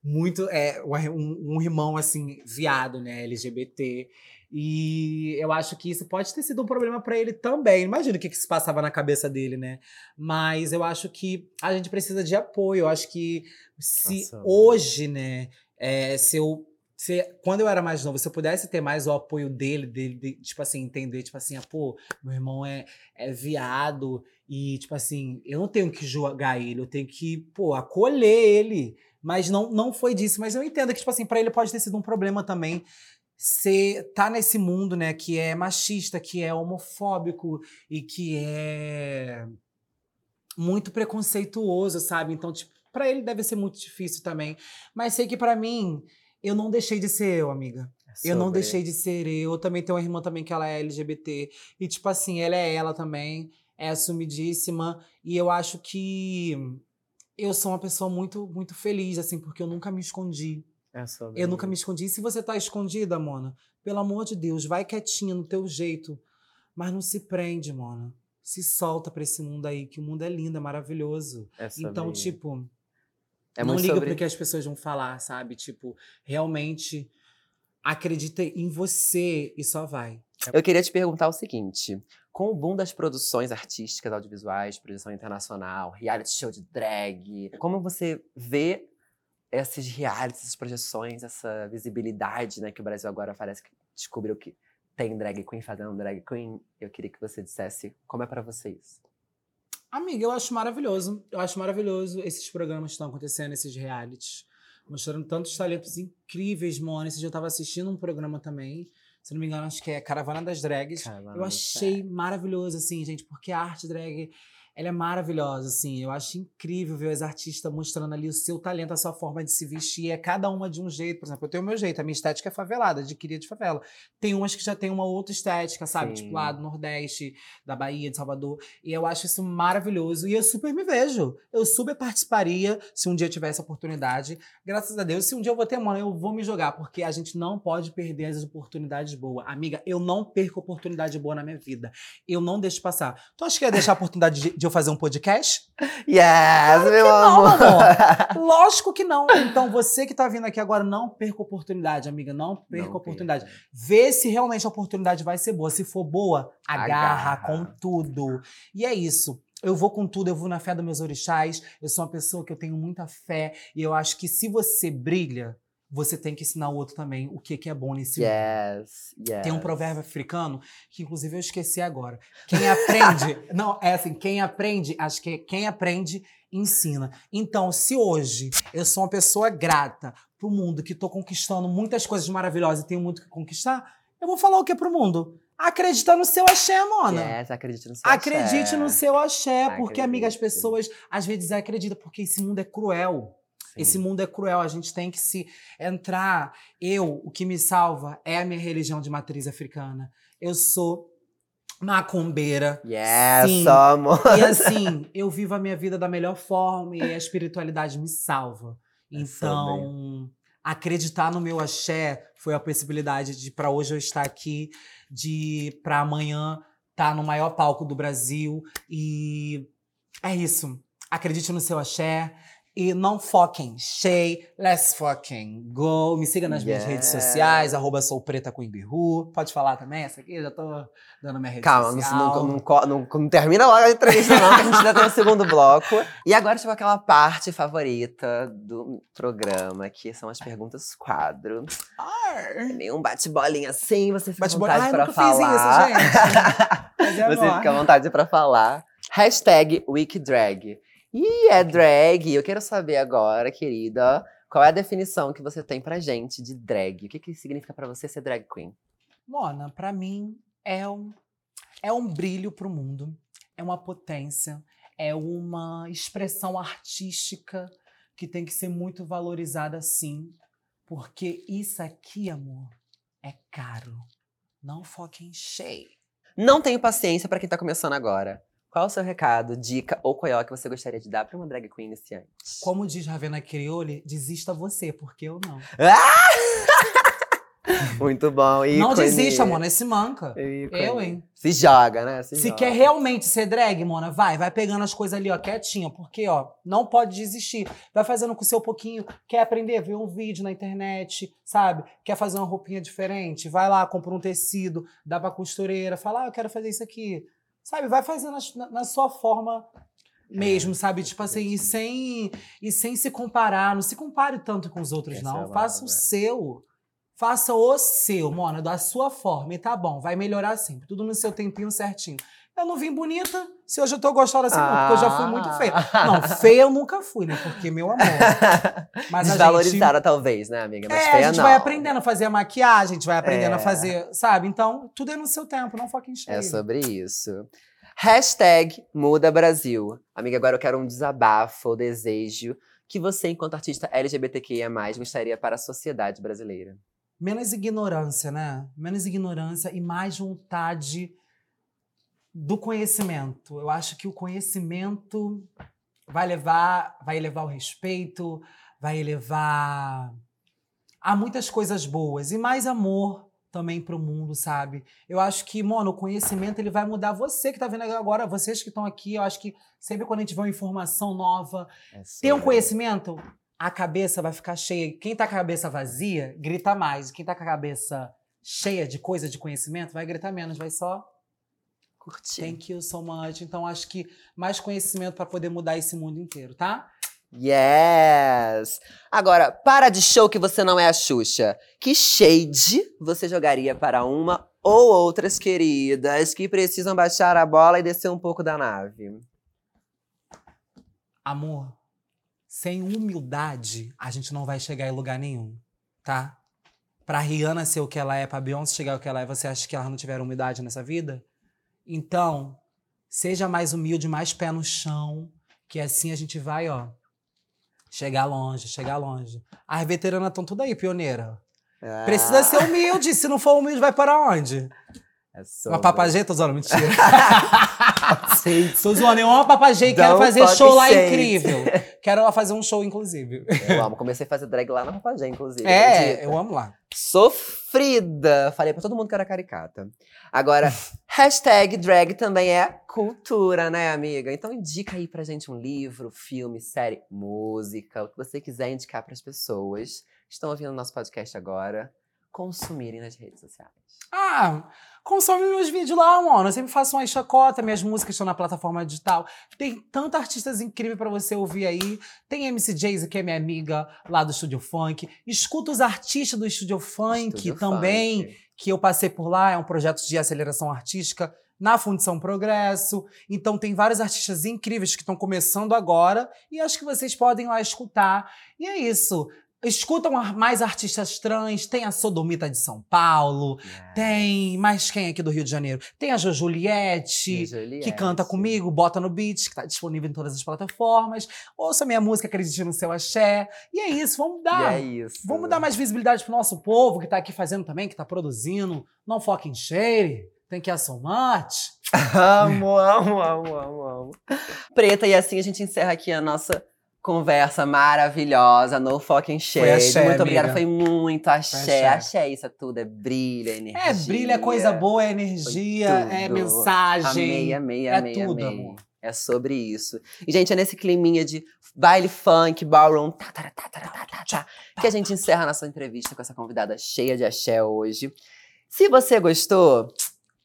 muito, é, um, um irmão, assim, viado, né, LGBT. E eu acho que isso pode ter sido um problema pra ele também. Imagina o que, que se passava na cabeça dele, né? Mas eu acho que a gente precisa de apoio. Eu acho que se Nossa, hoje, né, é, se eu. Se, quando eu era mais novo, se eu pudesse ter mais o apoio dele, dele, de- tipo assim, entender, tipo assim, ah, pô, meu irmão é, é viado e, tipo assim, eu não tenho que julgar ele, eu tenho que, pô, acolher ele. Mas não, não foi disso. Mas eu entendo que, tipo assim, pra ele pode ter sido um problema também ser tá nesse mundo, né, que é machista, que é homofóbico e que é muito preconceituoso, sabe? Então, tipo, para ele deve ser muito difícil também. Mas sei que pra mim eu não deixei de ser eu, amiga. Eu não Sobre- deixei de ser eu. Eu também tenho uma irmã também que ela é LGBT. E, tipo assim, ela é ela também. É assumidíssima. E eu acho que eu sou uma pessoa muito, muito feliz, assim, porque eu nunca me escondi. É sobre Eu nunca me escondi. E se você tá escondida, Mona, pelo amor de Deus, vai quietinha no teu jeito. Mas não se prende, Mona. Se solta pra esse mundo aí, que o mundo é lindo, é maravilhoso. É sobre- Então, tipo, é não liga sobre... pro que as pessoas vão falar, sabe? Tipo, realmente acredita em você e só vai. Eu queria te perguntar o seguinte: com o boom das produções artísticas, audiovisuais, projeção internacional, reality show de drag, como você vê esses realities, essas projeções, essa visibilidade, né? Que o Brasil agora parece que descobriu que tem drag queen fazendo drag queen. Eu queria que você dissesse como é pra vocês. Amiga, eu acho maravilhoso. Eu acho maravilhoso esses programas que estão acontecendo, esses realities. Mostrando tantos talentos incríveis, Mona. Esse dia eu tava assistindo um programa também. Se não me engano, acho que é Caravana das Drags. Eu achei maravilhoso, assim, gente, porque a arte drag, ela é maravilhosa, assim. Eu acho incrível ver os artistas mostrando ali o seu talento, a sua forma de se vestir. É cada uma de um jeito. Por exemplo, eu tenho o meu jeito, a minha estética é favelada, adquirida de favela. Tem umas que já tem uma outra estética, sabe? Sim. Tipo lá do Nordeste, da Bahia, de Salvador. E eu acho isso maravilhoso. E eu super me vejo. Eu super participaria se um dia eu tivesse a oportunidade. Graças a Deus, se um dia eu vou ter mãe, eu vou me jogar, porque a gente não pode perder as oportunidades boas. Amiga, eu não perco oportunidade boa na minha vida. Eu não deixo passar. Tu acha que ia deixar a oportunidade de, de eu fazer um podcast? Yes, meu Não, amor! amor. Lógico que não. Então, você que tá vindo aqui agora, não perca a oportunidade, amiga. Não perca Não a oportunidade. perca. Vê se realmente a oportunidade vai ser boa. Se for boa, agarra, Agarra. com tudo. E é isso. Eu vou com tudo, eu vou na fé dos meus orixás. Eu sou uma pessoa que eu tenho muita fé. E eu acho que se você brilha, você tem que ensinar o outro também o que, que é bom nesse mundo. Yes. Tem um provérbio africano que, inclusive, eu esqueci agora. Quem aprende. não, é assim, quem aprende, acho que é quem aprende, ensina. Então, se hoje eu sou uma pessoa grata pro mundo, que tô conquistando muitas coisas maravilhosas e tenho muito que conquistar, eu vou falar o que pro mundo? Acredita no seu axé, mona. Yes, acredite no seu Acredite axé. no seu axé, porque, amiga, as Acredite. pessoas às vezes desacreditam, porque esse mundo é cruel. Sim. Esse mundo é cruel, a gente tem que se entrar. Eu, o que me salva é a minha religião de matriz africana. Eu sou macumbeira. Yes, Sim. somos. E assim, eu vivo a minha vida da melhor forma e a espiritualidade me salva. Então, acreditar no meu axé foi a possibilidade de para hoje eu estar aqui, de para amanhã estar no maior palco do Brasil e é isso. Acredite no seu axé. E não foquem, Shay, let's fucking go. Me siga nas minhas Yeah. redes sociais, arroba sou preta com Imbiru. Pode falar também essa aqui? Eu já tô dando minha rede Calma, não, social. não, não, co- não- não termina logo a entrevista, não, que a gente ainda tem o segundo bloco. E agora chegou aquela parte favorita do programa, que são as perguntas quadro. É meio um bate-bolinha assim, você fica à vontade Ai, pra nunca falar. fiz isso, gente. É Você fica à vontade pra falar. Hashtag WeekDrag. E é drag. Eu quero saber agora, querida, qual é a definição que você tem pra gente de drag? O que, que significa pra você ser drag queen? Mona, pra mim é um, é um brilho pro mundo, é uma potência, é uma expressão artística que tem que ser muito valorizada sim, porque isso aqui, amor, é caro. Não foque em cheio. Não tenho paciência pra quem tá começando agora. Qual o seu recado, dica ou coió que você gostaria de dar pra uma drag queen iniciante? Como diz Ravena Criole, desista você, porque eu não. Muito bom. Não ícone. desista, Mona, se manca. Ícone. Eu, hein? Se joga, né? Se, Se joga. quer realmente ser drag, Mona, vai, vai pegando as coisas ali, ó, quietinho, porque, ó, não pode desistir. Vai fazendo com o seu pouquinho, quer aprender, vê um vídeo na internet, sabe? Quer fazer uma roupinha diferente, vai lá, compra um tecido, dá pra costureira, fala, ah, eu quero fazer isso aqui. Sabe, vai fazendo na, na sua forma mesmo, sabe? Tipo assim, e sem, e sem se comparar, não se compare tanto com os outros, não. é Faça o palavra. seu. Faça o seu, Mona, da sua forma. E tá bom, vai melhorar sempre. Tudo no seu tempinho certinho. Eu não vim bonita, se hoje eu tô gostosa assim, não, porque eu já fui muito feia. Não, feia eu nunca fui, né? Porque, meu amor. Mas a gente, Desvalorizada, talvez, né, amiga? Mas é, feia a gente não. vai aprendendo a fazer a maquiagem, a gente vai aprendendo É. a fazer, sabe? Então, tudo é no seu tempo, não foque em cheio. É sobre isso. Hashtag Muda Brasil. Amiga, agora eu quero um desabafo, desejo que você, enquanto artista LGBTQIA+, gostaria para a sociedade brasileira. Menos ignorância, né? Menos ignorância e mais vontade do conhecimento. Eu acho que o conhecimento vai levar, vai elevar o respeito, vai elevar a muitas coisas boas e mais amor também para o mundo, sabe? Eu acho que, mano, o conhecimento ele vai mudar você que tá vendo agora, vocês que estão aqui, eu acho que sempre quando a gente vê uma informação nova, É tem um conhecimento, a cabeça vai ficar cheia. Quem tá com a cabeça vazia, grita mais. Quem tá com a cabeça cheia de coisa, de conhecimento, vai gritar menos, vai só Curtir. thank you so much. Então acho que mais conhecimento para poder mudar esse mundo inteiro, tá? Yes! Agora, para de show que você não é a Xuxa. Que shade você jogaria para uma ou outras queridas que precisam baixar a bola e descer um pouco da nave? Amor, sem humildade, a gente não vai chegar em lugar nenhum, tá? Pra Rihanna ser o que ela é, pra Beyoncé chegar o que ela é, você acha que elas não tiveram humildade nessa vida? Então, seja mais humilde, mais pé no chão, que assim a gente vai, ó, chegar longe, chegar longe. As veteranas estão tudo aí, pioneira. Precisa Ah, ser humilde, se não for humilde, vai para onde? é Uma papagê, tô zoando, mentira. Tô zoando, eu amo papagê e quero fazer show lá incrível. Quero lá fazer um show, inclusive. Eu amo. Comecei a fazer drag lá na Papagé, inclusive. É, acredita? eu amo lá. Sofrida! Falei pra todo mundo que era caricata. Agora, hashtag drag também é cultura, né, amiga? Então indica aí pra gente um livro, filme, série, música, o que você quiser indicar pras pessoas que estão ouvindo nosso podcast agora, consumirem nas redes sociais. Ah, consome meus vídeos lá, mano. Eu sempre faço uma chacota, minhas músicas estão na plataforma digital. Tem tantos artistas incríveis pra você ouvir aí. Tem MC Jayce, que é minha amiga lá do Estúdio Funk. Escuta os artistas do Estúdio Funk Estúdio também. Funk. que eu passei por lá, é um projeto de aceleração artística na Fundição Progresso. Então tem vários artistas incríveis que estão começando agora e acho que vocês podem lá escutar. E é isso. Escutam mais artistas trans, tem a Sodomita de São Paulo, Yeah. tem mais quem aqui do Rio de Janeiro? Tem a Jo Juliette, E Juliette. que canta comigo, bota no beat, que tá disponível em todas as plataformas. Ouça minha música, acredite no seu axé. E é isso, vamos E dar. é isso. Vamos dar mais visibilidade pro nosso povo que tá aqui fazendo também, que tá produzindo. Não foque em share. Thank you so much. Amo, amo, amo, amo, amo. Preta, e assim a gente encerra aqui a nossa conversa maravilhosa no fucking shade. axé, Muito obrigada, foi muito axé. axé. Axé, isso é tudo, é brilho, é energia. É, brilha, é coisa boa, é energia, é mensagem. Amei, amei, é amei, tudo, amei. amor. É sobre isso. E, gente, é nesse climinha de baile funk, ballroom, tá, tá, tá, tá, tá, tá, tá, que a gente encerra a nossa entrevista com essa convidada cheia de axé hoje. Se você gostou,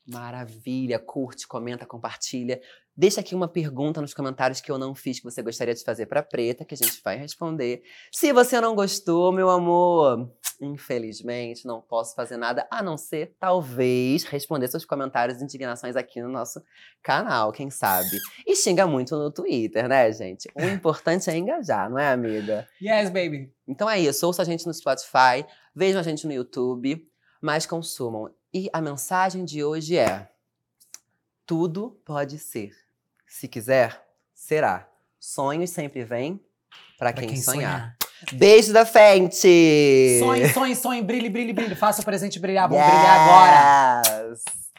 maravilha, curte, comenta, compartilha. Deixa aqui uma pergunta nos comentários que eu não fiz que você gostaria de fazer pra Preta, que a gente vai responder. Se você não gostou, meu amor, infelizmente não posso fazer nada a não ser, talvez, responder seus comentários e indignações aqui no nosso canal, quem sabe. E xinga muito no Twitter, né, gente? O importante é engajar, não é, amiga? Yes, baby. Então é isso, ouça a gente no Spotify, vejam a gente no YouTube, mas consumam. E a mensagem de hoje é: tudo pode ser. Se quiser, será. Sonhos sempre vêm para quem, quem sonhar. sonhar. Beijo da frente! Sonhe, sonhe, sonhe, brilhe, brilhe, brilhe. Faça o presente brilhar, vamos brilhar agora. Yes!